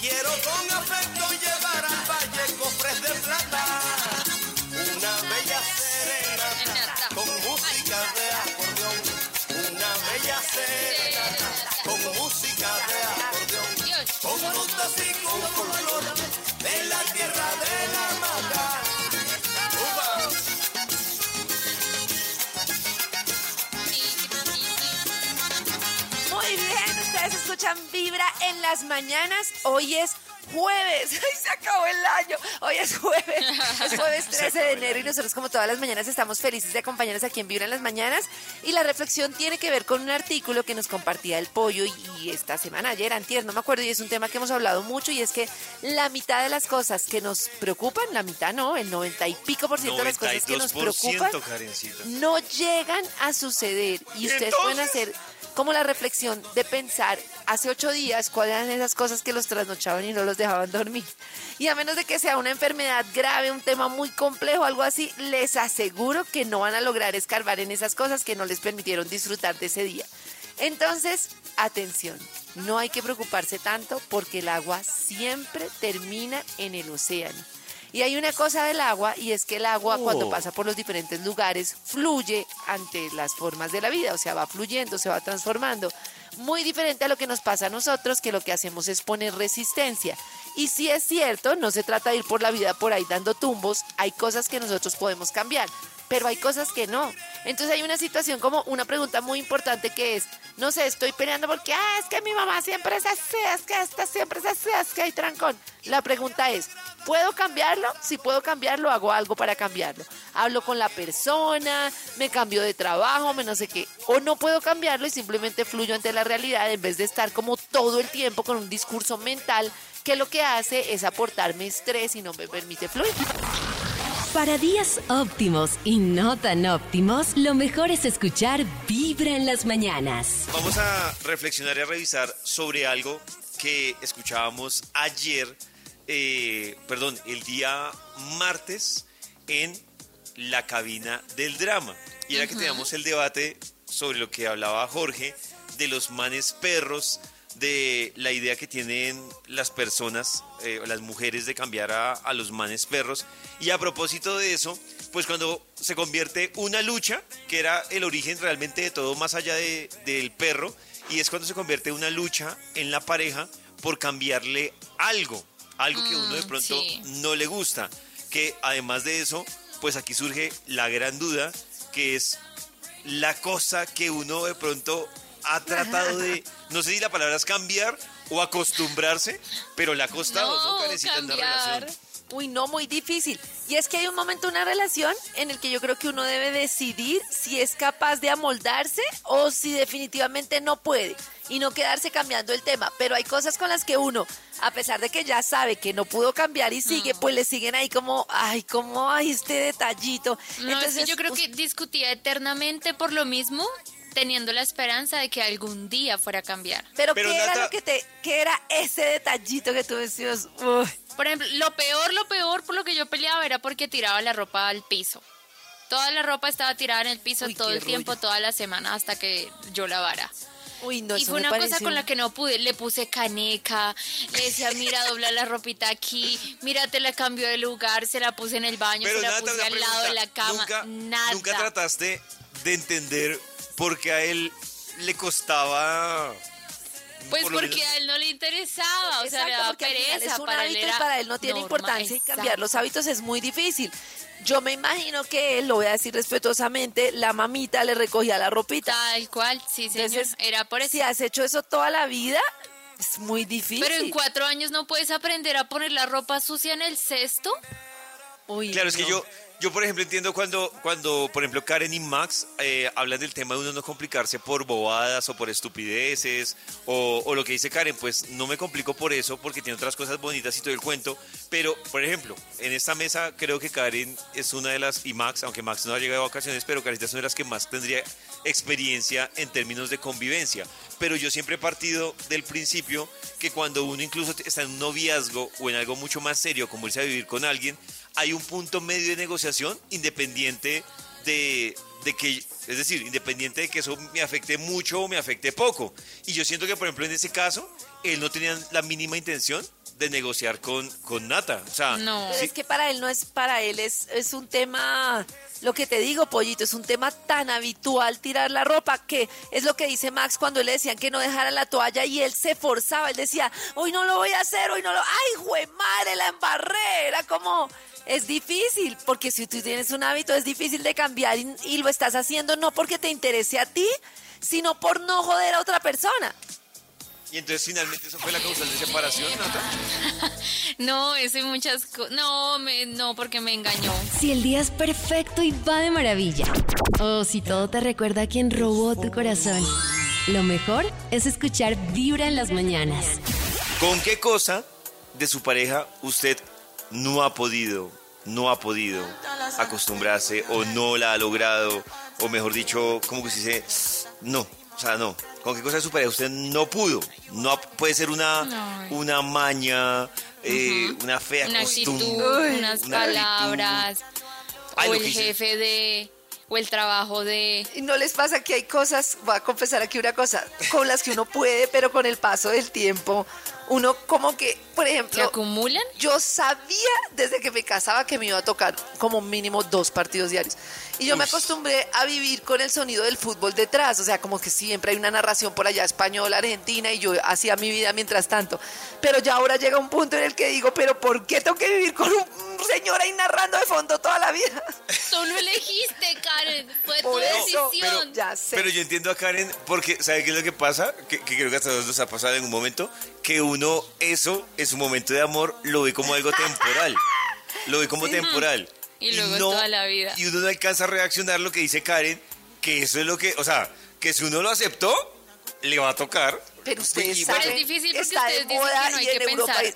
Quiero con afecto llevar al valle cofres de plata, una bella serenata con música de acordeón, una bella serenata con música de acordeón, con rutas y con folclor de la tierra de la mata. Escuchan Vibra en las mañanas. Hoy es jueves. ¡Ay, se acabó el año! Hoy es jueves. Es jueves 13 de enero y nosotros como todas las mañanas estamos felices de acompañarnos aquí en Vibra en las mañanas. Y la reflexión tiene que ver con un artículo que nos compartía el pollo y, esta semana, ayer, antier, no me acuerdo, y es un tema que hemos hablado mucho y es que la mitad de las cosas que nos preocupan, la mitad no, el 90 y pico por ciento de las cosas que nos preocupan 92%, Karencita. no llegan a suceder y ustedes pueden hacer como la reflexión de pensar hace ocho días cuáles eran esas cosas que los trasnochaban y no los dejaban dormir. Y a menos de que sea una enfermedad grave, un tema muy complejo, algo así, les aseguro que no van a lograr escarbar en esas cosas que no les permitieron disfrutar de ese día. Entonces, atención, no hay que preocuparse tanto porque el agua siempre termina en el océano. Y hay una cosa del agua y es que el agua cuando Oh. pasa por los diferentes lugares fluye ante las formas de la vida, o sea, va fluyendo, se va transformando. Muy diferente a lo que nos pasa a nosotros, que lo que hacemos es poner resistencia. Y si es cierto, no se trata de ir por la vida por ahí dando tumbos, hay cosas que nosotros podemos cambiar, pero hay cosas que no. Entonces hay una situación como una pregunta muy importante que es, no sé, estoy peleando porque, ah, es que mi mamá siempre es así, es que esta siempre es así, es que hay trancón. La pregunta es, ¿puedo cambiarlo? Si puedo cambiarlo, hago algo para cambiarlo. Hablo con la persona, me cambio de trabajo, me no sé qué. O no puedo cambiarlo y simplemente fluyo ante la realidad en vez de estar como todo el tiempo con un discurso mental que lo que hace es aportarme estrés y no me permite fluir. Para días óptimos y no tan óptimos, lo mejor es escuchar Vibra en las mañanas. Vamos a reflexionar y a revisar sobre algo que escuchábamos ayer, eh, perdón, el día martes en la cabina del drama. Y era que teníamos el debate sobre lo que hablaba Jorge, de los manes perros, de la idea que tienen las personas, eh, las mujeres, de cambiar a, a los manes perros. Y a propósito de eso, pues cuando se convierte una lucha, que era el origen realmente de todo más allá de- del perro, y es cuando se convierte una lucha en la pareja por cambiarle algo, algo que uno de Mm, pronto sí. no le gusta. Que además de eso, pues aquí surge la gran duda, que es la cosa que uno de pronto ha tratado de, no sé si la palabra es cambiar o acostumbrarse, pero le ha costado, ¿no? No, Karencita, en la relación. Uy, no, muy difícil. Y es que hay un momento, una relación en el que yo creo que uno debe decidir si es capaz de amoldarse o si definitivamente no puede y no quedarse cambiando el tema. Pero hay cosas con las que uno, a pesar de que ya sabe que no pudo cambiar y sigue, pues le siguen ahí como, ay, como, ay, este detallito. No, es que yo creo que discutía eternamente por lo mismo, teniendo la esperanza de que algún día fuera a cambiar. Pero, Pero ¿qué era lo que te, qué era ese detallito que tú decías? Uy. Por ejemplo, lo peor, lo peor por lo que yo peleaba era porque tiraba la ropa al piso. Toda la ropa estaba tirada en el piso Uy, todo el tiempo, toda la semana hasta que yo lavara. Uy, no, y fue una cosa con la que no pude. Le puse caneca, le decía, mira, dobla la ropita aquí, mira, te la cambio de lugar, se la puse en el baño, Pero se la puse al lado de la cama. ¿nunca, nada. nunca trataste de entender por qué a él le costaba... Pues por porque a él no le interesaba, o sea, le daba pereza. es un para él hábito y era para él no tiene importancia y cambiar los hábitos es muy difícil. Yo me imagino que él, lo voy a decir respetuosamente, la mamita le recogía la ropita. Tal cual, sí, señor. Entonces, era por eso. Si has hecho eso toda la vida, es muy difícil. Pero en cuatro años no puedes aprender a poner la ropa sucia en el cesto. Uy, Claro, es que yo, Yo, por ejemplo, entiendo cuando, cuando por ejemplo, Karen y Max eh, hablan del tema de uno no complicarse por bobadas o por estupideces, o, o lo que dice Karen, pues no me complico por eso porque tiene otras cosas bonitas y todo el cuento. Pero, por ejemplo, en esta mesa creo que Karen es una de las, y Max, aunque Max no ha llegado de vacaciones, pero Karen es una de las que más tendría experiencia en términos de convivencia. Pero yo siempre he partido del principio que cuando uno incluso está en un noviazgo o en algo mucho más serio, como irse a vivir con alguien, hay un punto medio de negociación independiente de, de que, es decir, independiente de que eso me afecte mucho o me afecte poco. Y yo siento que, por ejemplo, en ese caso, él no tenía la mínima intención de negociar con, con Nata. O sea, No. Pero sí- es que para él no es para él, es, es un tema, lo que te digo, pollito, es un tema tan habitual tirar la ropa que es lo que dice Max cuando le decían que no dejara la toalla y él se forzaba, él decía, hoy no lo voy a hacer, hoy no lo, ay, jue madre, la embarré, era como, es difícil, porque si tú tienes un hábito es difícil de cambiar y, y lo estás haciendo no porque te interese a ti, sino por no joder a otra persona. Y entonces finalmente eso fue la causal de separación, Nata. No, eso y muchas cosas. No, me- no, porque me engañó. Si el día es perfecto y va de maravilla. O si todo te recuerda a quien robó tu corazón. Lo mejor es escuchar Vibra en las mañanas. ¿Con qué cosa de su pareja usted no ha podido, no ha podido acostumbrarse o no la ha logrado? O mejor dicho, ¿cómo que se dice? No, o sea, no. ¿Con qué cosa de su pareja usted no pudo? No puede ser una, una maña, eh, una fea Una actitud, costumbre. unas una palabras. Ay, o el jefe de. O el trabajo de. ¿Y no les pasa que hay cosas, voy a confesar aquí una cosa, con las que uno puede, pero con el paso del tiempo, uno como que, por ¿Se ejemplo, acumulan? yo sabía desde que me casaba que me iba a tocar como mínimo dos partidos diarios. Y yo me acostumbré a vivir con el sonido del fútbol detrás, o sea, como que siempre hay una narración por allá española, argentina, y yo hacía mi vida mientras tanto. Pero ya ahora llega un punto en el que digo, pero ¿por qué tengo que vivir con un señor ahí narrando de fondo toda la vida? Tú lo elegiste, Karen. Fue tu Por eso, decisión. ya sé. Pero yo entiendo a Karen porque, ¿sabe qué es lo que pasa? Que, que creo que hasta a todos nos ha pasado en un momento, que uno eso, en su momento de amor, lo ve como algo temporal. Lo ve como temporal. Y luego es toda la vida. Y uno no alcanza a reaccionar lo que dice Karen, que eso es lo que, o sea, que si uno lo aceptó, le va a tocar. Pero ustedes Y Pero saben, es difícil porque ustedes dicen que no hay y que Europa pensar hay-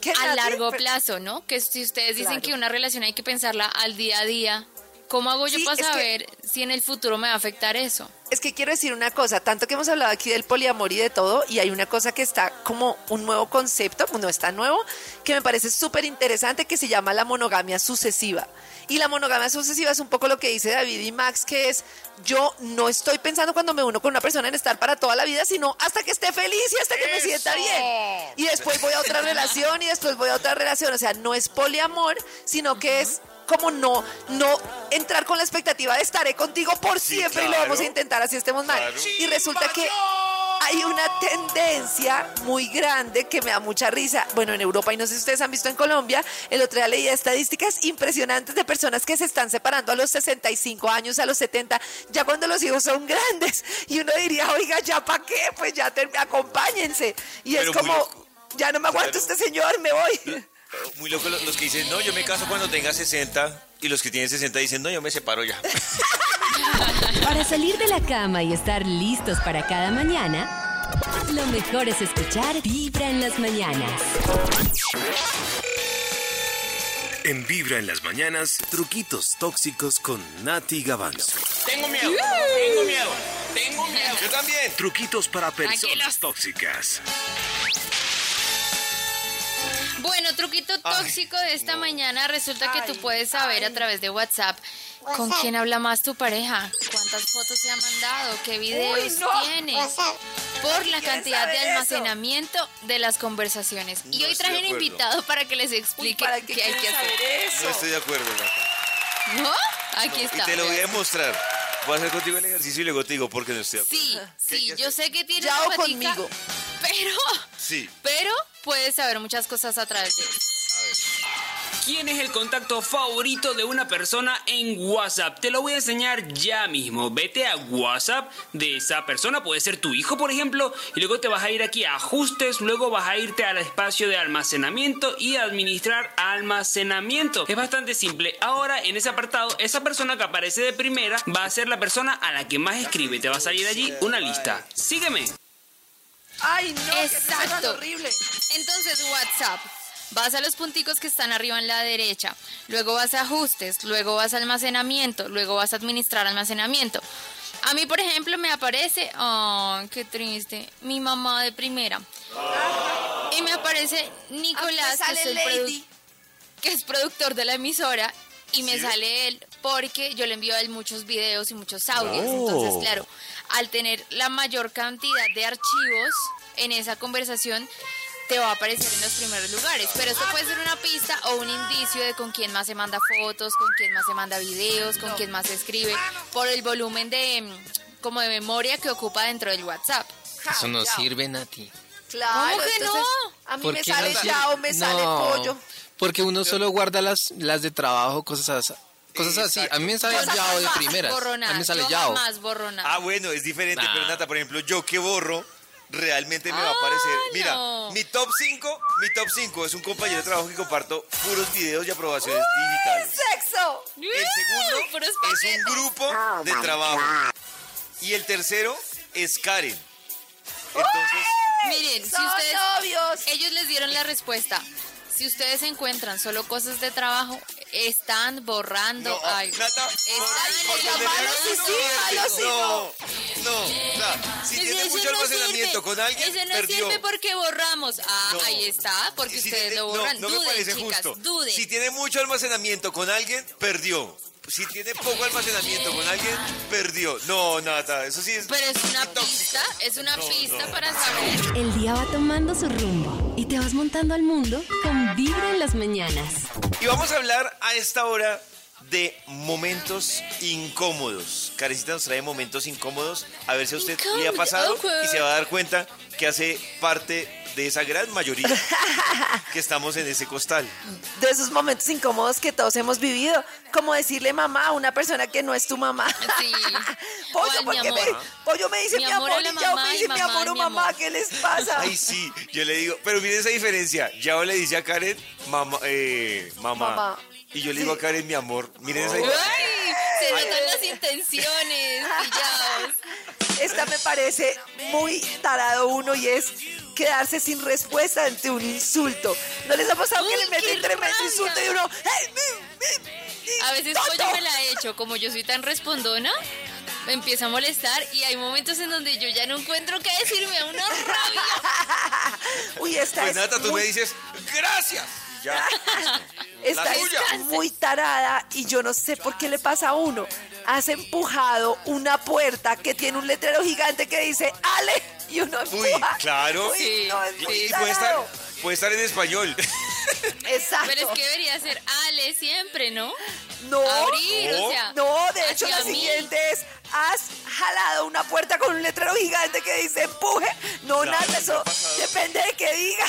¿Qué, a largo plazo, ¿no? Que si ustedes dicen Claro. que una relación hay que pensarla al día a día, ¿cómo hago yo Sí, para que- saber si en el futuro me va a afectar eso? Es que quiero decir una cosa, tanto que hemos hablado aquí del poliamor y de todo, y hay una cosa que está como un nuevo concepto, no está nuevo, que me parece súper interesante, que se llama la monogamia sucesiva. Y la monogamia sucesiva es un poco lo que dice David y Max, que es yo no estoy pensando cuando me uno con una persona en estar para toda la vida, sino hasta que esté feliz y hasta que me sienta bien. Y después voy a otra relación y después voy a otra relación. O sea, no es poliamor, sino que es como no, no entrar con la expectativa de estaré contigo por Sí, siempre y lo vamos a intentar así estemos mal. Claro. Y resulta que hay una tendencia muy grande que me da mucha risa. Bueno, en Europa, y no sé si ustedes han visto en Colombia, el otro día leía estadísticas impresionantes de personas que se están separando a los 65 años, a los 70, ya cuando los hijos son grandes. Y uno diría, oiga, ¿ya para qué? Pues ya te- acompáñense. Y Pero es como, ya no me aguanto Claro. este señor, me voy. Muy loco los, los que dicen, no, yo me caso cuando tenga 60, y los que tienen 60 dicen, no, yo me separo ya. Para salir de la cama y estar listos para cada mañana, lo mejor es escuchar Vibra en las mañanas. En Vibra en las mañanas, truquitos tóxicos con Nati Gavanzo. Tengo miedo, tengo miedo, tengo miedo. Yo también. Truquitos para personas Tranquilos. tóxicas. Bueno, truquito tóxico de esta mañana. Resulta que tú puedes saber a través de WhatsApp con quién habla más tu pareja, cuántas fotos se ha mandado, qué videos no. tiene, por la ¿Quién cantidad de eso? almacenamiento de las conversaciones. y No hoy traje un invitado para que les explique ¿Para qué, qué hay que hacer. saber eso? No estoy de acuerdo, Nata. ¿No? Aquí Y está. te lo voy a demostrar. Voy a hacer contigo el ejercicio y luego te digo por qué no estoy de acuerdo. Sí, ¿Qué hay sí, yo sé que tiene Ya o conmigo. pero, Sí. pero puedes saber muchas cosas a través de él. ¿Quién es el contacto favorito de una persona en WhatsApp? Te lo voy a enseñar ya mismo. Vete a WhatsApp de esa persona, puede ser tu hijo, por ejemplo, y luego te vas a ir aquí a ajustes, luego vas a irte al espacio de almacenamiento y administrar almacenamiento. Es bastante simple. Ahora en ese apartado, esa persona que aparece de primera va a ser la persona a la que más escribe. Te va a salir allí una lista. Sígueme. Ay, no, Exacto. horrible. Entonces, WhatsApp. Vas a los punticos que están arriba en la derecha, luego vas a ajustes, luego vas a almacenamiento, luego vas a administrar almacenamiento. A mí, por ejemplo, me aparece, oh, qué triste, mi mamá de primera. Y me aparece Nicolás, que el produ- Lady. que es productor de la emisora, y me sale él porque yo le envío a él muchos videos y muchos audios. Oh. Entonces, claro, al tener la mayor cantidad de archivos en esa conversación, te va a aparecer en los primeros lugares. Pero esto puede ser una pista o un indicio de con quién más se manda fotos, con quién más se manda videos, con quién más se escribe, por el volumen de mm, como de memoria que ocupa dentro del WhatsApp. Eso no sirve, Nati. Claro, ¿Cómo que entonces no? a mí ¿Por me sale chao, me sale pollo. Porque uno solo guarda las, las de trabajo, cosas así. Cosas así. A mí me sale Cosas Yao de más primeras. A borronas, mí me sale yo Yao. jamás borronas. Ah, bueno, es diferente, Nah. pero Nata, por ejemplo, yo que borro, realmente me va a Ah, aparecer. Mira, no. mi top 5, mi top 5 es un compañero de trabajo que comparto puros videos y aprobaciones digitales. ¡Sexo! El segundo es un grupo de trabajo. Y el tercero es Karen. Entonces, Miren, si ustedes novios. ellos les dieron la respuesta. Si ustedes encuentran solo cosas de trabajo, están borrando no, algo. Están No, no, Nata, si tiene mucho no almacenamiento con alguien, Ese no perdió. sirve porque borramos. Ah, No. ahí está, porque Si ustedes tiene- lo borran. No, no me duden, parece chicas, justo. duden. Si tiene mucho almacenamiento con alguien, perdió. Si tiene poco almacenamiento con alguien, perdió. No, Nata, eso sí es. Pero es una tóxico. pista, es una No, pista no. para saber. El día va tomando su rumbo y te vas montando al mundo con Vibra en las mañanas. Y vamos a hablar a esta hora de momentos incómodos. Carecita nos trae momentos incómodos. A ver si a usted le ha pasado awkward. y se va a dar cuenta que hace parte de esa gran mayoría que estamos en ese costal. De esos momentos incómodos que todos hemos vivido. Como decirle mamá a una persona que no es tu mamá. Sí. Pollo, al ¿por mi qué me, amor. pollo me dice Mi mi, amor amor, a la y Yao me dice mi amor o mi mamá, amor. ¿qué les pasa? Ay, sí, yo le digo, pero miren esa diferencia. Yao le dice a Karen, mamá, eh, mamá. Mamá. Y yo le digo a Karen, mi amor. Miren esa. Ay, se notan las intenciones, pillados. Esta me parece muy tarado uno y es quedarse sin respuesta ante un insulto. ¿No les ha pasado que le meten tremendo rabia. insulto y uno... "Ey, mi, mi, mi, A veces tonto"? Pollo me la he hecho, como yo soy tan respondona, me empieza a molestar y hay momentos en donde yo ya no encuentro qué decirme, una rabia. Uy, esta Pues es Nata, tú me dices, gracias. Y Ya. esta la es tuya. muy tarada y yo no sé por qué le pasa a uno. Has empujado una puerta que tiene un letrero gigante que dice Ale y uno Uy, empuja. claro. Uy, Sí, no, es Y, muy y puede estar, puede estar en español. Exacto. Pero es que debería ser Ale siempre, ¿no? no. Abrir, No. o sea. No, de hecho la siguiente es, has jalado una puerta con un letrero gigante que dice empuje. No, Claro, nada, eso depende de que diga.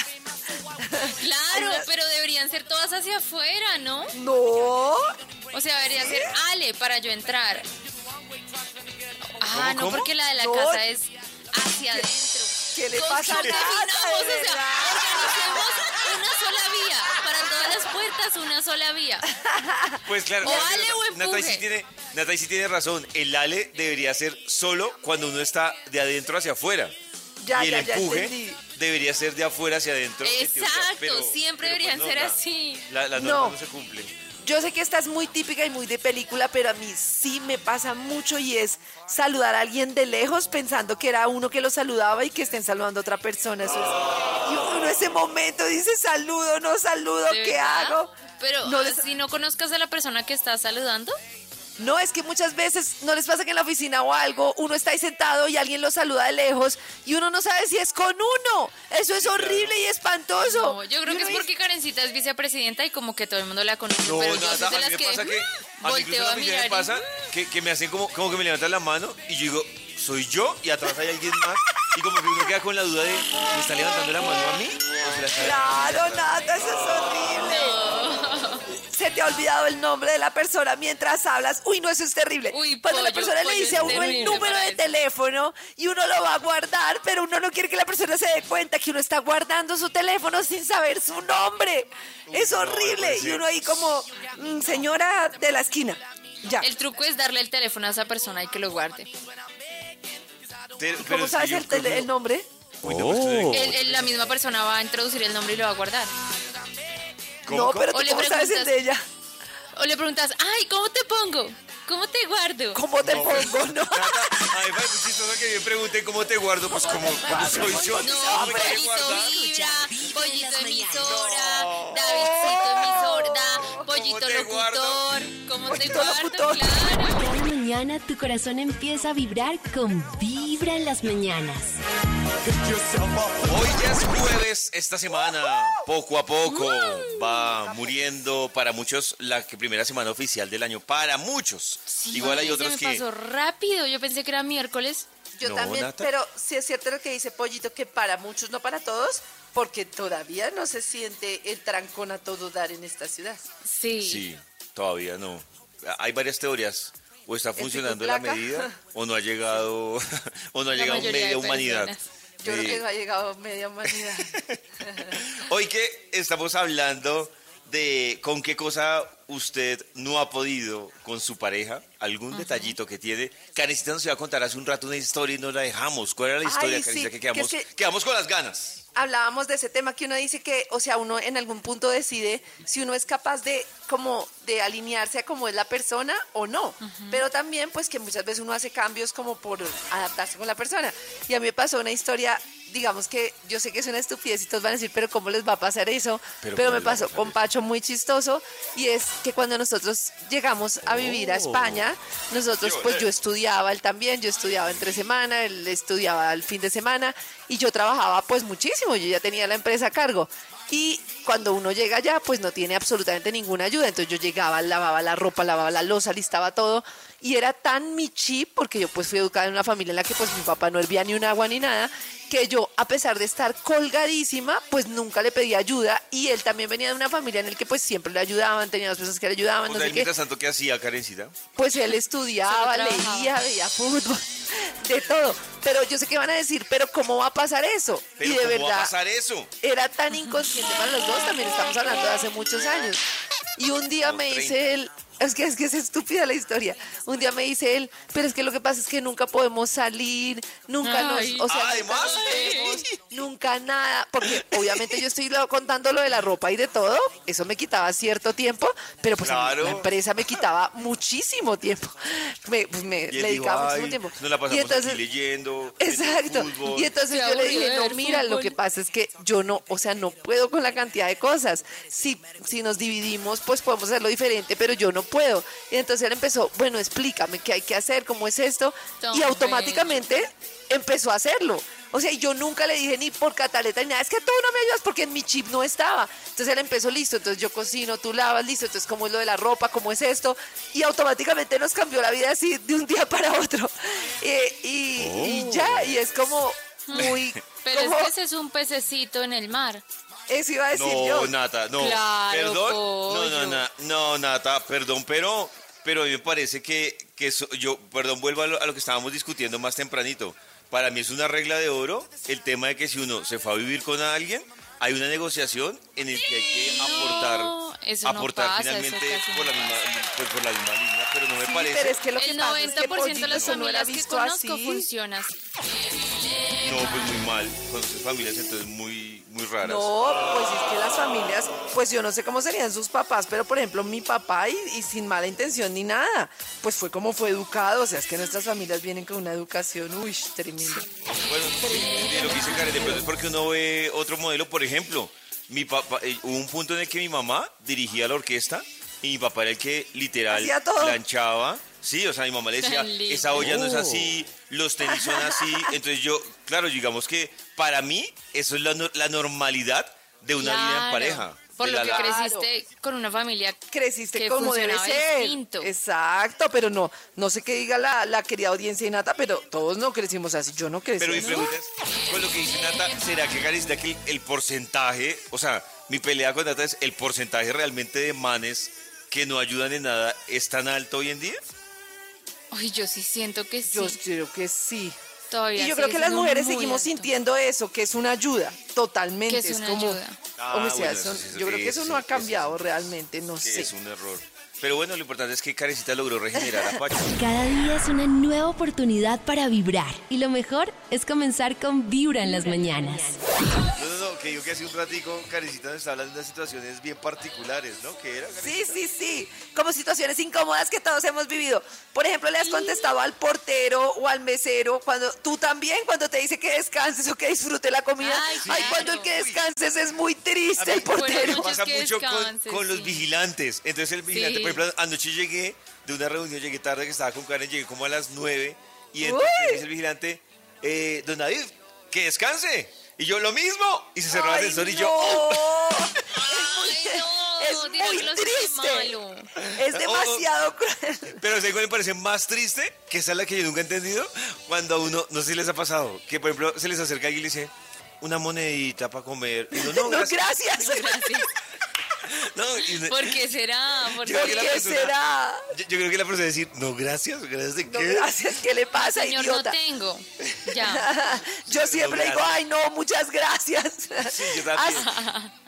Claro, pero deberían ser todas hacia afuera, ¿no? No, O sea, debería ser Ale para yo entrar. Ah, ¿Cómo, no, cómo? porque la de la No. casa es hacia adentro. ¿qué le pasa a organicemos una sola vía. Para todas las puertas, una sola vía. Pues claro. O ale o ahí sí empuje. tiene, sí tiene razón. El ale debería ser solo cuando uno está de adentro hacia afuera. Ya, y el ya, empuje entendí. Debería ser de afuera hacia adentro. teoría, Exacto, pero- siempre pero pues deberían no, ser la- así. La, la No. norma no se cumple. Yo sé que esta es muy típica y muy de película, pero a mí sí me pasa mucho y es saludar a alguien de lejos pensando que era uno que lo saludaba y que estén saludando a otra persona. Eso es- y uno en ese momento dice saludo, no saludo, ¿De ¿qué verdad? hago? Pero No ah, les- si no conozcas a la persona que está saludando, No, es que muchas veces no les pasa que en la oficina o algo uno está ahí sentado y alguien lo saluda de lejos y uno no sabe si es con uno. Eso es horrible y espantoso. no, yo creo Y que es porque Karencita es vicepresidenta y como que todo el mundo la conoce. No, pero yo nada, soy de a mí las me que pasa que a mí incluso la a mirar. me pasa que, que me hacen como, como que me levantan la mano y yo digo, soy yo y atrás hay alguien más y como que uno queda con la duda de, ¿me está levantando la mano a mí? ¿O se la está- Claro, nada, eso es horrible. Se te ha olvidado el nombre de la persona mientras hablas. Uy, no, eso es terrible. Uy, Cuando la pollo, persona le dice a uno el número de eso. teléfono y uno lo va a guardar, pero uno no quiere que la persona se dé cuenta que uno está guardando su teléfono sin saber su nombre. Es horrible. Y uno ahí como, "Mm, señora de la esquina. Ya. El truco es darle el teléfono a esa persona y que lo guarde. Te- pero ¿Cómo sabes el, que- el nombre? Uy, no, pues, tú- El- el- la misma persona va a introducir el nombre y lo va a guardar. ¿Cómo, no, pero O tú le cómo sabes el preguntas- de ella. O le preguntas, ay, ¿cómo te pongo? ¿Cómo te guardo? ¿Cómo te pongo? No. Ay, me parece chistoso que me pregunten cómo te guardo, pues como, soy yo. No, pollito vibra, pollito emisora, No. Davidcito emisora, pollito te guardo? locutor. ¿Cómo te guardo? Claro. Cada mañana tu corazón empieza a vibrar con Vibra en las mañanas. Hoy ya es jueves, esta semana, poco a poco, va muriendo para muchos la primera semana oficial del año. Para muchos. Igual hay Ay, otros se me que... pasó rápido. Yo pensé que era miércoles. Yo No, también, Nata. pero sí es cierto lo que dice Pollito, que para muchos, no para todos, porque todavía no se siente el trancón a todo dar en esta ciudad. Sí. Sí, todavía no. Hay varias teorías. O está funcionando la medida, o no ha llegado, o no ha La llegado media humanidad. personas. Yo creo que no ha llegado media humanidad. Hoy que estamos hablando de con qué cosa usted no ha podido con su pareja, algún detallito que tiene. Karencita nos iba a contar hace un rato una historia y no la dejamos. ¿Cuál era la historia, Ay, sí, Karencita, que que quedamos, es que- quedamos con las ganas? Hablábamos de ese tema que uno dice que, o sea, uno en algún punto decide si uno es capaz de como de alinearse a cómo es la persona o no. Pero también pues que muchas veces uno hace cambios como por adaptarse con la persona. Y a mí me pasó una historia, digamos que yo sé que es una estupidez y todos van a decir, pero ¿cómo les va a pasar eso? Pero Pero, ¿cómo me pasó con? Pacho muy chistoso y es que cuando nosotros llegamos a vivir a Oh. España, nosotros Qué pues yo estudiaba, él también, yo estudiaba entre semana, él estudiaba el fin de semana y yo trabajaba pues muchísimo, yo ya tenía la empresa a cargo. Y cuando uno llega allá, pues no tiene absolutamente ninguna ayuda. Entonces yo llegaba, lavaba la ropa, lavaba la losa, listaba todo. Y era tan mi chip, porque yo pues fui educada en una familia en la que pues mi papá no hervía ni un agua ni nada, que yo, a pesar de estar colgadísima, pues nunca le pedía ayuda. Y él también venía de una familia en la que pues siempre le ayudaban, tenía dos personas que le ayudaban, O no sea, sé qué mientras tanto, ¿qué hacía, Karencita? pues él estudiaba, leía, veía fútbol, de todo. Pero yo sé que van a decir, pero ¿cómo va a pasar eso? Pero y de ¿cómo va a verdad, pasar eso? era tan inconsciente para los dos, también estamos hablando de hace muchos años. Y un día Como me 30. dice él, es que, es que es estúpida la historia, un día me dice él, pero es que lo que pasa es que nunca podemos salir, nunca nos, Ay. o sea, nunca Además. nos vemos, nunca nada, porque obviamente yo estoy contando lo de la ropa y de todo, eso me quitaba cierto tiempo, pero pues Claro. la empresa me quitaba muchísimo tiempo, me, pues me Y él dijo, dedicaba muchísimo "Ay, tiempo. nos la pasamos y entonces, aquí leyendo, Exacto. fútbol". Y entonces yo le dije, no, mira, lo fútbol". que pasa es que yo no, o sea, no puedo con la cantidad de cosas. Si, si nos dividimos, pues podemos hacerlo diferente, pero yo no puedo. Y entonces él empezó, bueno, explícame qué hay que hacer, cómo es esto. y automáticamente empezó a hacerlo. O sea, y yo nunca le dije ni por cataleta ni nada, es que tú no me ayudas porque en mi chip no estaba. Entonces él empezó, listo, entonces yo cocino, tú lavas, listo, entonces cómo es lo de la ropa, cómo es esto. Y automáticamente nos cambió la vida así de un día para otro. Eh, y, y ya, y es como muy... Pero como- es que ese es un pececito en el mar. Eso iba a decir No, yo. Nata, no. Claro, Perdón. No, pollo. no, na- no, Nata, perdón, pero, pero a mí me parece que, que eso- yo, perdón, vuelvo a lo, a lo que estábamos discutiendo más tempranito. Para mí es una regla de oro el tema de que si uno se fue a vivir con alguien, hay una negociación en el que hay que aportar, eso no aportar pasa, eso finalmente no por la misma, pues, por la misma línea, pero no me Sí, parece. pero es que lo que El pasa es que 90% de las no familias que visto conozco así. funciona así. No, pues muy mal. Conoces familias entonces muy, muy raras. No, pues es que las familias, pues yo no sé cómo serían sus papás, pero por ejemplo mi papá y, y sin mala intención ni nada, pues fue como fue educado, o sea, es que nuestras familias vienen con una educación, uy, tremenda. Bueno, de lo que dice Karen, de pronto es porque uno ve otro modelo, por ejemplo, mi papá, eh, hubo un punto en el que mi mamá dirigía la orquesta y mi papá era el que literal planchaba. Sí, o sea, mi mamá le decía, esa olla no es Oh. así, los tenis son así. Entonces yo, claro, digamos que para mí eso es la, no- la normalidad de una vida en pareja. Por de lo que la- creciste con una familia Creciste que como debe ser. distinto. Exacto, pero no, no sé qué diga la, la querida audiencia innata, pero todos no crecimos así, yo no crecí Pero mi pregunta es, con lo que dice Nata, ¿será que Karencita que el, el porcentaje, o sea, mi pelea con Nata es el porcentaje realmente de manes que no ayudan en nada es tan alto hoy en día? Ay, yo sí siento que sí. Yo creo que sí. Todavía Y yo creo que las mujeres seguimos alto. sintiendo eso, que es una ayuda, totalmente. Que es una como, ayuda. Ah, o sea, bueno, eso- eso yo creo que eso eso no ha cambiado realmente, no Que sé. es un error. Pero bueno, lo importante es que Karencita logró regenerar a Pacho. Cada día es una nueva oportunidad para vibrar. Y lo mejor es comenzar con Vibra en las mañanas. Que digo que hace un ratico Karencita nos está hablando de unas situaciones bien particulares, ¿no? Que era Sí, sí, sí. Como situaciones incómodas que todos hemos vivido. Por ejemplo, le has contestado al portero o al mesero cuando tú también cuando te dice que descanses o que disfrute la comida. Ay, cuando el que descanses es muy triste mí el portero. pasa que mucho con, los vigilantes. Entonces el vigilante, Sí. por ejemplo, anoche llegué de una reunión, llegué tarde que estaba con Karen, llegué como a las 9 y entonces Uy. el vigilante, eh, don David, que descanse. Y yo lo mismo. Y se cerró el ascensor y no. yo, Ay, no, es muy triste. malo. Es demasiado cruel. Pero ¿sabes cuál me parece más triste? Que esa es la que yo nunca he entendido. Cuando a uno, no sé si les ha pasado, que por ejemplo se les acerca alguien y le dice, una monedita para comer. Y uno, no, No, gracias. gracias. Gracias. No, y ¿Por qué será? ¿Por Yo creo ¿Por que la qué persona- será? yo, yo creo que la persona decir, no, gracias, gracias de No, qué. gracias. ¿Qué le pasa, Señor, idiota? no tengo. Ya. Yo siempre digo, gracias. ay, no, muchas gracias. yo también.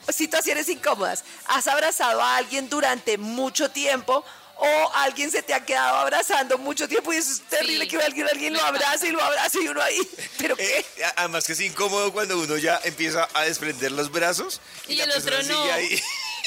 Has- situaciones incómodas. ¿Has abrazado a alguien durante mucho tiempo o alguien se te ha quedado abrazando mucho tiempo y eso es terrible Sí, que alguien, alguien lo me abrace y lo abrace y uno ahí? ¿Pero qué? Eh, además que es incómodo cuando uno ya empieza a desprender los brazos y, la el otro persona no. sigue ahí.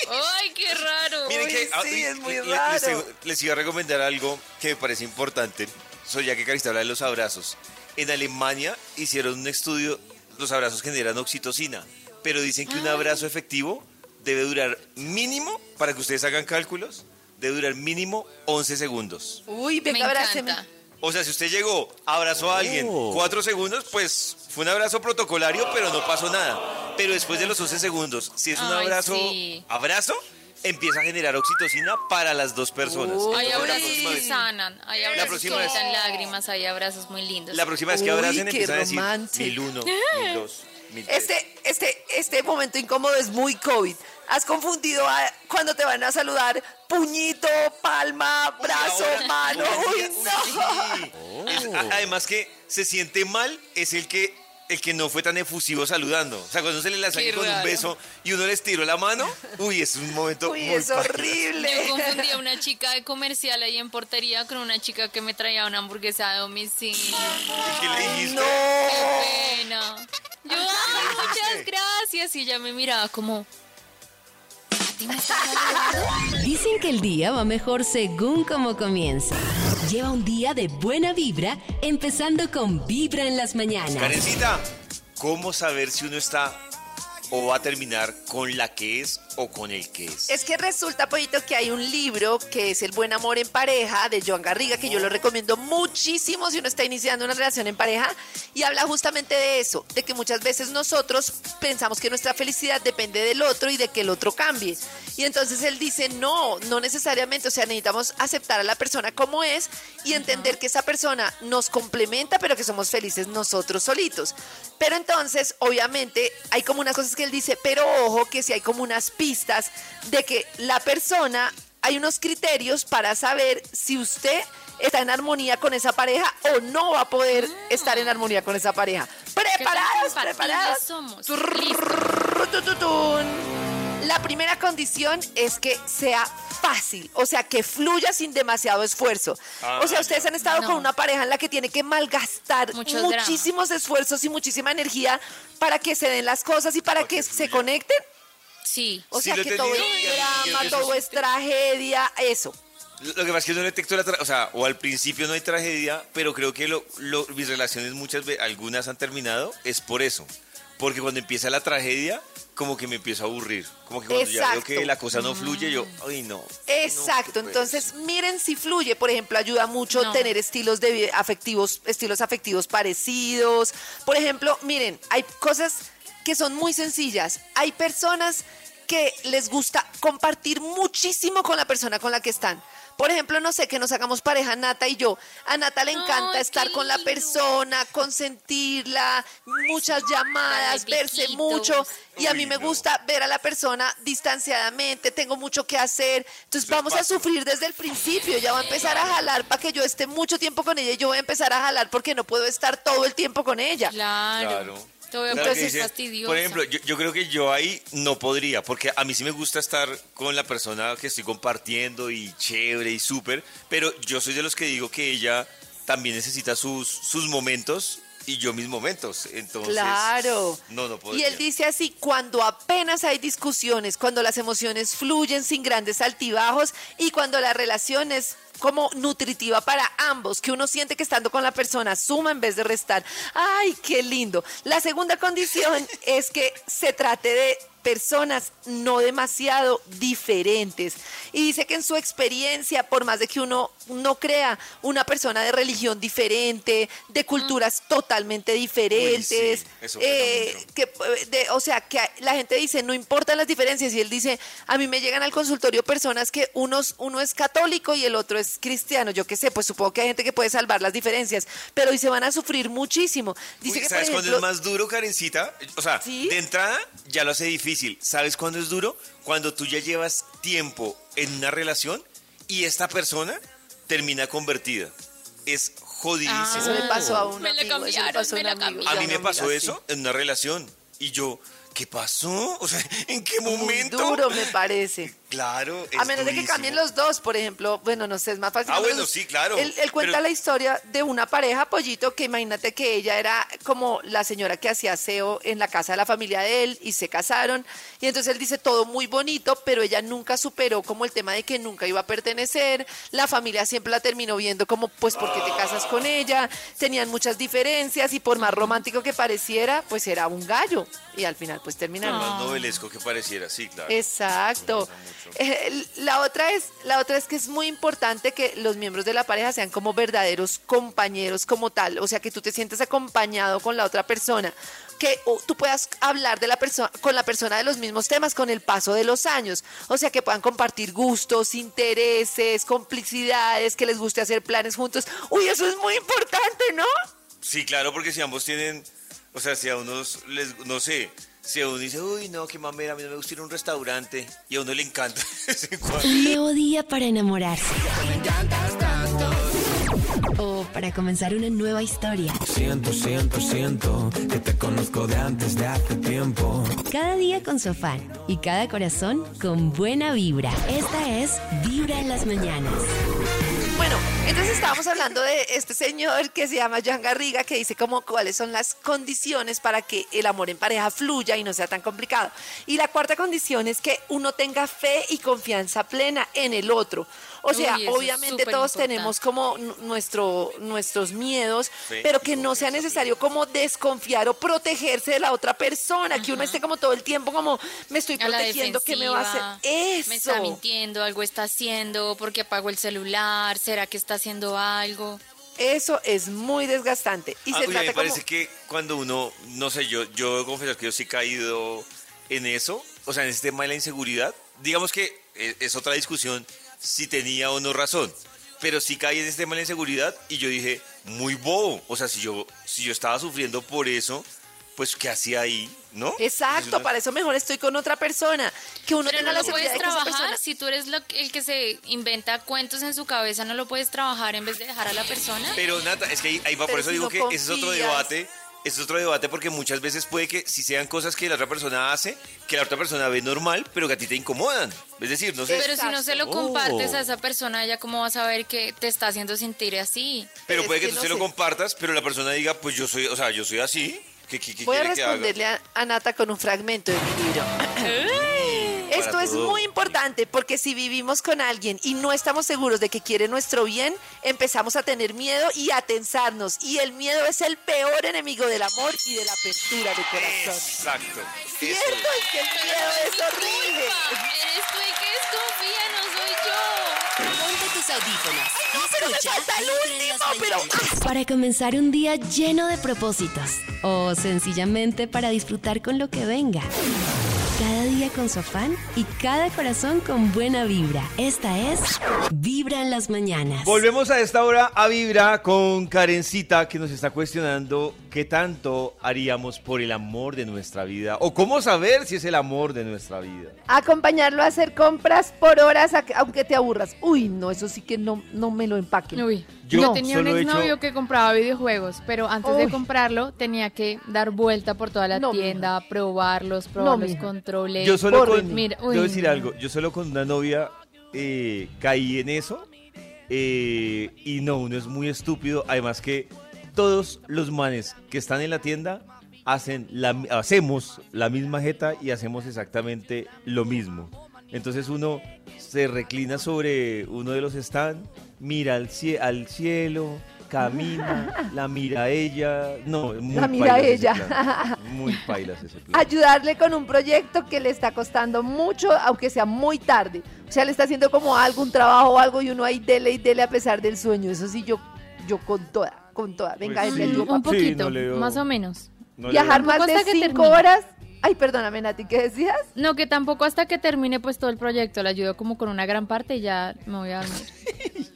Ay, qué raro. Miren que ah, sí, y- es muy raro. Les, iba a recomendar algo que me parece importante. Soy ya que Carista habla de los abrazos. En Alemania hicieron un estudio, los abrazos generan oxitocina, pero dicen que un Ah. abrazo efectivo debe durar mínimo, para que ustedes hagan cálculos, debe durar mínimo 11 segundos. Uy, Me venga, abráceme. encanta. O sea, si usted llegó, abrazó a alguien cuatro segundos, pues fue un abrazo protocolario, pero no pasó nada. Pero después de los 11 segundos, si es un Ay, abrazo, sí. abrazo, empieza a generar oxitocina para las dos personas. Uy. Hay Entonces, la abrazos próxima que sanan, hay abrazos próxima lágrimas, hay abrazos muy lindos. La próxima vez que abracen empiezan a decir romántico. mil uno, mil dos, mil tres. Este, este, este momento incómodo es muy COVID. Has confundido a- cuando te van a saludar puñito, palma, brazo, Ahora, mano. Uy, no. sí. Es- a- además que se siente mal es el que el que no fue tan efusivo saludando. O sea, cuando se le la con un beso y uno les tiró la mano, uy, es un momento Uy, muy es horrible. Yo confundí a una chica de comercial ahí en portería con una chica que me traía una hamburguesa de domicilio. ¿Qué le dijiste? No. Qué pena. Yo, "Ay, muchas gracias. Y ella me miraba como. Dicen que el día va mejor según como comienza. Lleva un día de buena vibra, empezando con Vibra en las mañanas. Karencita, ¿cómo saber si uno está o va a terminar con la que es o con el que es? Es que resulta, Pollito, que hay un libro que es El buen amor en pareja de Joan Garriga, que yo lo recomiendo muchísimo si uno está iniciando una relación en pareja, y habla justamente de eso, de que muchas veces nosotros pensamos que nuestra felicidad depende del otro y de que el otro cambie. Y entonces él dice, no, no necesariamente, o sea, necesitamos aceptar a la persona como es y entender que esa persona nos complementa, pero que somos felices nosotros solitos. Pero entonces, obviamente, hay como unas cosas que él dice, pero ojo que si hay como unas pistas de que la persona, hay unos criterios para saber si usted está en armonía con esa pareja o no va a poder estar en armonía con esa pareja. ¿Qué tan ¿Preparados? ¿Preparados? somos? La primera condición es que sea fácil, o sea, que fluya sin demasiado esfuerzo. o sea, ustedes han estado No. con una pareja en la que tiene que malgastar Mucho drama. muchísimos esfuerzos y muchísima energía para que se den las cosas y para que se conecten. Sí. O Sí, sea, lo he que todo tenido y- y es drama, todo es- es tragedia, eso. Lo que pasa es que no detecto la tra- o sea, o al principio no hay tragedia, pero creo que lo, lo- mis relaciones muchas veces, algunas han terminado, es por eso. Porque cuando empieza la tragedia, como que me empiezo a aburrir. Como que cuando ya veo que la cosa no fluye, yo, ay no. Exacto, no, qué entonces miren si fluye, por ejemplo, ayuda mucho No. tener estilos de afectivos, estilos afectivos parecidos. Por ejemplo, miren, hay cosas que son muy sencillas. Hay personas que les gusta compartir muchísimo con la persona con la que están. Por ejemplo, no sé, que nos hagamos pareja Nata y yo. A Nata le encanta estar con la persona, consentirla, muchas llamadas, verse mucho. Y a mí me gusta ver a la persona distanciadamente, tengo mucho que hacer. Entonces vamos a sufrir desde el principio. Ya va a empezar a jalar para que yo esté mucho tiempo con ella y yo voy a empezar a jalar porque no puedo estar todo el tiempo con ella. Claro. Claro parecer dice, fastidiosa. Por ejemplo, yo, yo creo que yo ahí no podría, porque a mí sí me gusta estar con la persona que estoy compartiendo y chévere y súper, pero yo soy de los que digo que ella también necesita sus, sus momentos y yo mis momentos. Entonces, Claro. No, no Y podría. él dice así, cuando apenas hay discusiones, cuando las emociones fluyen sin grandes altibajos y cuando la relación es como nutritiva para ambos, que uno siente que estando con la persona suma en vez de restar. ¡Ay, qué lindo! La segunda condición es que se trate de personas no demasiado diferentes. Y dice que en su experiencia, por más de que uno no crea una persona de religión diferente, de culturas totalmente diferentes, eh, que, eh, de- o sea, que la gente dice, no importan las diferencias, y él dice, a mí me llegan al consultorio personas que unos, uno es católico y el otro es cristiano, yo qué sé, pues supongo que hay gente que puede salvar las diferencias, pero hoy se van a sufrir muchísimo. Dice Uy, que, ¿Sabes cuándo es más duro, Karencita? O sea, ¿Sí? de entrada ya lo hace difícil. ¿Sabes cuándo es duro? Cuando tú ya llevas tiempo en una relación y esta persona termina convertida. Es jodidísimo. Ah, Eso le pasó a un Me amigo, cambiaron, pasó a me un la amigo. A mí me pasó amiga, sí. eso en una relación y yo, ¿qué pasó? O sea, ¿en qué Muy momento? duro, me parece. Claro, es A menos de que cambien los dos, por ejemplo, bueno, no sé, es más fácil. Ah, bueno, sí, claro, Él, él cuenta pero- la historia de una pareja, Pollito, que imagínate que ella era como la señora que hacía aseo en la casa de la familia de él y se casaron. Y entonces él dice todo muy bonito, pero ella nunca superó como el tema de que nunca iba a pertenecer. La familia siempre la terminó viendo como, pues, ¿por qué te casas con ella? Tenían muchas diferencias y por más romántico que pareciera, pues era un gallo. Y al final, pues terminaron. Más novelesco que pareciera, sí, claro. Exacto. Eh, la otra es, la otra es que es muy importante que los miembros de la pareja sean como verdaderos compañeros como tal, o sea que tú te sientes acompañado con la otra persona, que tú puedas hablar de la persona con la persona de los mismos temas con el paso de los años, o sea que puedan compartir gustos, intereses, complicidades, que les guste hacer planes juntos. Uy, eso es muy importante, ¿no? Sí, claro, porque si ambos tienen, o sea, si a unos les, no sé, si a uno dice, uy, no, qué mamera, a mí no me gusta ir a un restaurante, y a uno le encanta. Un nuevo día para enamorarse. Para comenzar una nueva historia. Siento, siento, siento que te conozco de antes de hace tiempo. Cada día con su afán y cada corazón con buena vibra. Esta es Vibra en las mañanas. Bueno, entonces estábamos hablando de este señor que se llama Jan Garriga, que dice como cuáles son las condiciones para que el amor en pareja fluya y no sea tan complicado. Y la cuarta condición es que uno tenga fe y confianza plena en el otro. O sea, Uy, obviamente todos importante. tenemos como nuestro, nuestros miedos, Sí, pero que no sea necesario como desconfiar o protegerse de la otra persona, que uno esté como todo el tiempo como me estoy protegiendo, ¿qué me va a hacer? Eso. Me está mintiendo, algo está haciendo, porque apagó el celular, ¿será que está haciendo algo? Eso es muy desgastante. Y Ah, se trata me parece como... que cuando uno, no sé, yo, yo confesar que yo sí he caído en eso, o sea, en ese tema de la inseguridad. Digamos que eh, es otra discusión si tenía o no razón, pero sí caí en ese tema de la inseguridad y yo dije, muy bobo, o sea, si yo, si yo estaba sufriendo por eso, pues ¿qué hacía ahí? ¿No? Exacto, Es una- para eso mejor estoy con otra persona. Que uno Pero tenga no la lo puedes de que trabajar. persona... Si tú eres lo- el que se inventa cuentos en su cabeza, no lo puedes trabajar en vez de dejar a la persona. Pero Nata, es que ahí, ahí va, por eso si digo no que ese es otro debate. Es otro debate porque muchas veces puede que si sean cosas que la otra persona hace, que la otra persona ve normal, pero que a ti te incomodan. Es decir, no sé. Pero si no se lo Oh. compartes a esa persona, ella cómo va a saber que te está haciendo sentir así. Pero Es puede que, que tú no se lo sé. compartas, pero la persona diga, pues yo soy, o sea, yo soy así. ¿Qué, qué, qué Voy a quiere que haga? responderle a, a Nata con un fragmento de mi libro. Esto es todo. muy importante porque si vivimos con alguien y no estamos seguros de que quiere nuestro bien, empezamos a tener miedo y a tensarnos. Y el miedo es el peor enemigo del amor y de la apertura de corazón. Exacto. Cierto, es que el miedo es horrible. Eres tú el que no soy yo. Ponte tus audífonos. No, pero me falta el último, pero... Para comenzar un día lleno de propósitos. O sencillamente para disfrutar con lo que venga. Con su afán y cada corazón con buena vibra. Esta es Vibra en las mañanas. Volvemos a esta hora a Vibra con Karencita que nos está cuestionando qué tanto haríamos por el amor de nuestra vida o cómo saber si es el amor de nuestra vida. Acompañarlo a hacer compras por horas, a- aunque te aburras. Uy, no, eso sí que no, no me lo empaquen. Uy, Yo yo, tenía un exnovio hecho- que compraba videojuegos, pero antes de comprarlo tenía que dar vuelta por toda la No, tienda, probarlos, probar los mija. controles. Yo solo Por- con, Mira, debo uy, decir algo, yo solo con una novia eh, caí en eso eh, y no, uno es muy estúpido, además que todos los manes que están en la tienda hacen la, hacemos la misma jeta y hacemos exactamente lo mismo. Entonces uno se reclina sobre uno de los stands, mira al, cie- al cielo, camina, la mira a ella, no, muy La mira a ese ella. plan, Muy pailas ese plan. Ayudarle con un proyecto que le está costando mucho, aunque sea muy tarde. O sea, le está haciendo como algún trabajo o algo y uno ahí dele y dele a pesar del sueño. Eso sí, yo, yo con toda, con toda. Venga, Pues sí. ayudo, un. Sí, poquito, no más o menos. No Viajar más de cinco termine. horas. Ay, perdóname, Nati, ¿qué decías? No, que tampoco hasta que termine pues todo el proyecto. Le ayudo como con una gran parte y ya me voy a dormir.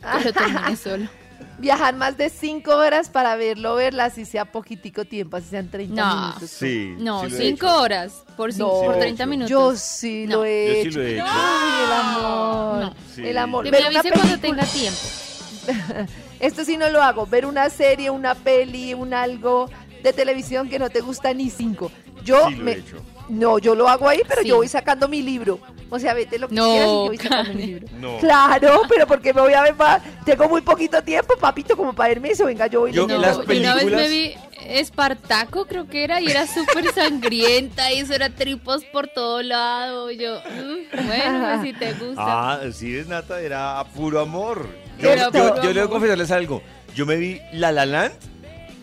Lo termine solo. Viajar más de cinco horas para verlo, verla, así sea poquitico tiempo, así sean 30 No. minutos. Sí. No, sí lo he cinco hecho. horas por, cin- No, por Sí, 30 yo- minutos. Yo sí No. lo he Yo sí hecho. lo he hecho. Ay, el amor. No. Sí. El amor. Que me avise cuando tenga tiempo. Esto sí no lo hago. Ver una serie, una peli, un algo de televisión que no te gusta ni cinco. Yo Sí lo he me. hecho. No, yo lo hago ahí, pero Sí. yo voy sacando mi libro. O sea, vete lo que No, quieras y yo voy sacando mi libro. No. Claro, pero porque me voy a ver pa- Tengo muy poquito tiempo, papito, como para verme eso. Venga, yo voy Yo- No, las y una vez películas- me vi Espartaco, creo que era, y era súper sangrienta, y eso era tripos por todo lado. Yo, mm, bueno, pues si te gusta. Ah, sí es nata, era a puro amor. Yo, yo- puro yo le voy a amor. confesarles algo. Yo me vi La La Land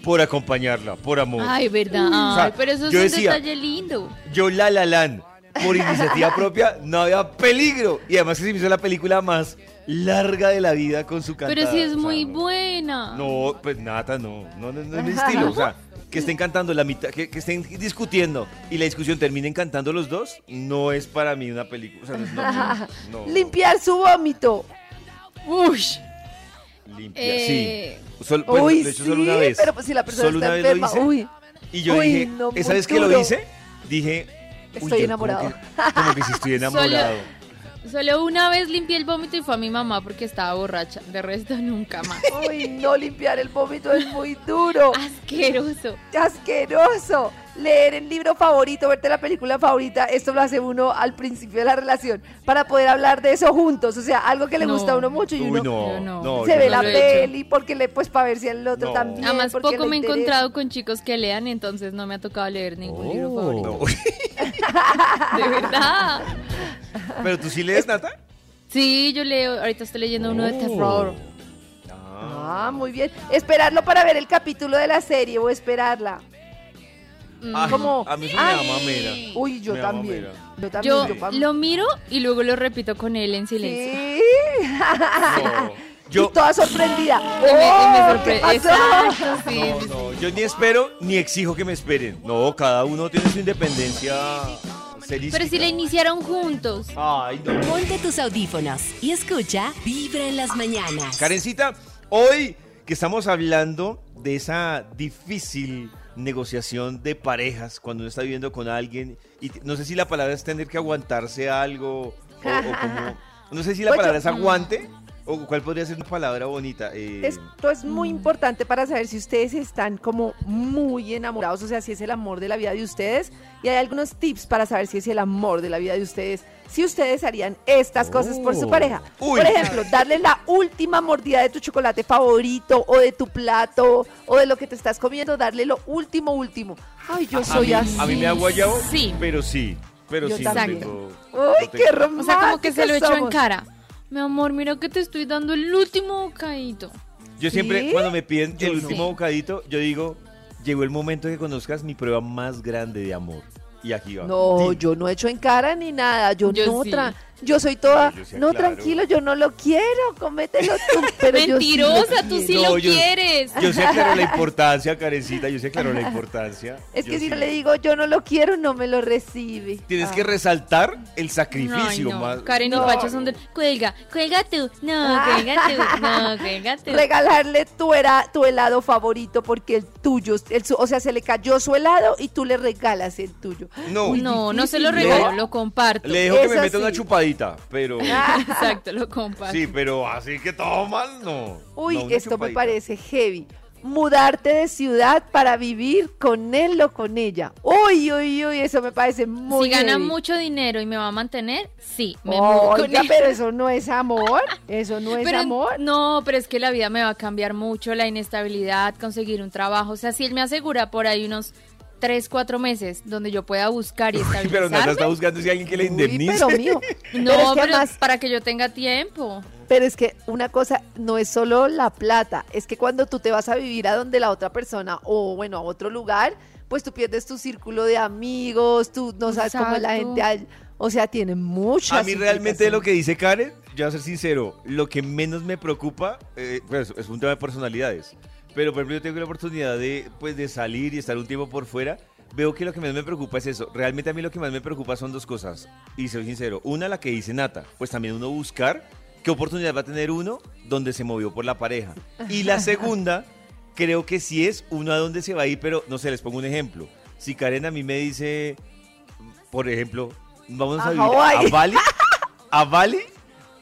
por acompañarla, por amor. Ay, verdad. O sea, Ay, pero eso es yo un decía- detalle lindo. Yo La La Land, por iniciativa propia, no había peligro. Y además que se me hizo la película más larga de la vida con su cantada. Pero sí es o sea, muy no. buena. No, pues nata, no. No, no, no es mi estilo. O sea, que estén cantando la mitad, que, que estén discutiendo y la discusión terminen cantando los dos, no es para mí una película. O sea, no, no, no, no. Limpiar su vómito. Uy. Limpia, Eh, sí. Sol- bueno, Uy, lo he hecho sí, solo una vez. pero pues si la persona Solo está una vez lo hice. Uy, Y yo Uy, dije, no, ¿esa vez que lo hice? Dije, uy, Estoy yo enamorado. Como que, como que si estoy enamorado. Solo una vez limpié el vómito y fue a mi mamá porque estaba borracha. De resto, nunca más. uy, no limpiar el vómito es muy duro. Asqueroso. asqueroso. Leer el libro favorito, verte la película favorita, esto lo hace uno al principio de la relación para poder hablar de eso juntos. O sea, algo que le No. gusta a uno mucho y Uy, uno no, no. no. se ve no la peli porque le pues para ver si el otro No. también. Además, poco le me he encontrado con chicos que lean, entonces no me ha tocado leer ningún libro favorito. No. De verdad. Pero tú sí lees, Nata. Sí, yo leo. Ahorita estoy leyendo uno de Oh. terror. Ah, muy bien. Esperarlo para ver el capítulo de la serie o esperarla. Ay, Como- a mí eso me Ay. da mamera. Uy, yo Me da también. mamera. Yo también. Yo yo pam- lo miro y luego lo repito con él en silencio. Sí. No, yo, Y toda sorprendida. Y me, y me ¡Oh, sorpre- ¿qué pasó? Exacto, sí. no, sí, no, yo ni espero ni exijo que me esperen. No, cada uno tiene su independencia serística. Pero si la iniciaron juntos. Ay, no. Ponte tus audífonos y escucha Vibra en las mañanas. Karencita, hoy que estamos hablando de esa difícil negociación de parejas cuando uno está viviendo con alguien y no sé si la palabra es tener que aguantarse algo o, o como no sé si la Pues palabra es aguante o cuál podría ser una palabra bonita eh, Esto es muy importante para saber si ustedes están como muy enamorados, o sea, si es el amor de la vida de ustedes. Y hay algunos tips para saber si es el amor de la vida de ustedes. Si ustedes harían estas cosas por su Oh. pareja. Uy. Por ejemplo, darle la última mordida de tu chocolate favorito o de tu plato o de lo que te estás comiendo, darle lo último, último. Ay, yo a soy mí, así. a mí me ha guayado Sí. pero sí pero Yo sí también. tengo- Uy, no qué tengo- románticos O sea, como que se lo echo en somos. cara. Mi amor, mira que te estoy dando el último bocadito. yo siempre ¿Sí? cuando me piden Yo el no. último bocadito yo digo llegó el momento de que conozcas mi prueba más grande de amor y aquí va No, yo no he hecho en cara ni nada. Yo, Yo no sí. tra- Yo soy toda, yo no, tranquilo, yo no lo quiero, comételo tú. Pero yo sí lo Mentirosa, tú sí lo No, yo- quieres. Yo sé aclaro la importancia, Karencita, yo sé aclaro la importancia. Es que Yo si sí. no le digo, yo no lo quiero, no me lo recibe. Tienes Ah. que resaltar el sacrificio Ay, no. más. Karen No. y Pacho son de. Cuelga, cuelga tú. No, cuelga tú. No, cuelga tú. Regalarle tu, era, tu helado favorito porque el tuyo, el su- o sea, se le cayó su helado y tú le regalas el tuyo. No, Muy No, no se lo regalo, ¿no? lo comparto. le dejo que me meta una sí. Chupadita, pero. Exacto, lo comparto. Sí, pero así que todo mal, no. Uy, No, esto me parece heavy. Mudarte de ciudad para vivir con él o con ella. Uy, uy, uy, eso me parece muy si gana heavy. mucho dinero y me va a mantener, sí, me mudo con Oiga, él. pero eso no es amor. Eso no es Pero- amor. No, pero es que la vida me va a cambiar mucho, la inestabilidad, conseguir un trabajo. O sea, si él me asegura por ahí unos tres, cuatro meses donde yo pueda buscar y Pero Nata está buscando si alguien que le Uy, indemnice. pero mío. No, pero es que pero además- para que yo tenga tiempo. Pero es que una cosa no es solo la plata, es que cuando tú te vas a vivir a donde la otra persona o bueno, a otro lugar, pues tú pierdes tu círculo de amigos, tú no sabes cómo es la Exacto. gente, hay- o sea, tiene muchas A mí realmente lo que dice Karen, yo voy a ser sincero, lo que menos me preocupa, eh, pues es un tema de personalidades. Pero por ejemplo yo tengo la oportunidad de, pues, de salir y estar un tiempo por fuera. Veo que lo que menos me preocupa es eso. Realmente a mí lo que más me preocupa son dos cosas. Y soy sincero. Una, la que dice Nata. Pues también uno buscar qué oportunidad va a tener uno donde se movió por la pareja. Y la segunda, creo que sí es uno a dónde se va a ir, pero no sé, les pongo un ejemplo. Si Karen a mí me dice, por ejemplo, vamos a, A vivir Hawái. a Bali, a Bali,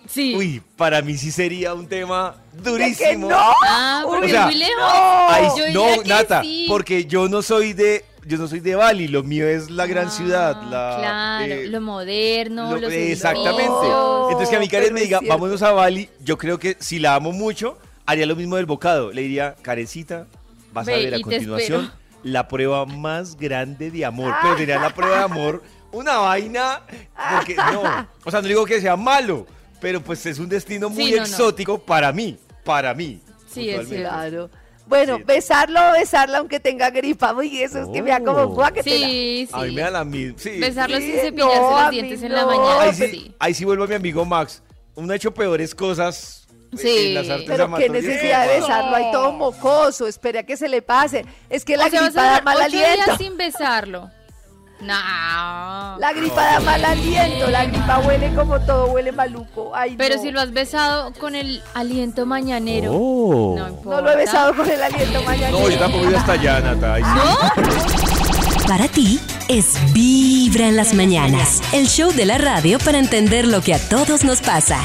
Sí. uy, para mí sí sería un tema ¿De que durísimo. no? Ah, porque O sea, muy lejos. Ay, Yo no, diría que Nata, sí. porque yo no soy de, yo no soy de Bali, lo mío es la gran Ah, ciudad, la Claro, eh, lo moderno, lo- los exactamente. Entonces que a mi Karen me diga, cierto. vámonos a Bali, yo creo que si la amo mucho, haría lo mismo del bocado. Le diría, Karencita, vas a Ve, ver a continuación la prueba más grande de amor. Pero sería la prueba de amor una vaina, porque no, o sea, no digo que sea malo, pero pues es un destino muy Sí, no, no. exótico para mí, para mí. Sí, es. Claro. Bueno, Sí. besarlo o besarla aunque tenga gripa. Uy, eso es que me da como Oh. guácatela. Sí, A mí sí. me da la misma. Sí. Besarlo Sí, sin cepillarse no, los dientes en la no. mañana. Ahí sí. sí, ahí sí vuelvo a mi amigo Max. Uno ha hecho peores cosas Sí, en las artes Pero qué necesidad de besarlo, hay todo mocoso, espere a que se le pase. Es que la o gripa da mal ocho días aliento. sin besarlo. No. La gripa da mal aliento, la gripa huele como todo, huele maluco. Ay, Pero no. si lo has besado con el aliento mañanero. Oh. No importa. No lo he besado con el aliento mañana. No, yo tampoco voy hasta allá, Nata. Sí. Para ti es Vibra en las mañanas, el show de la radio para entender lo que a todos nos pasa.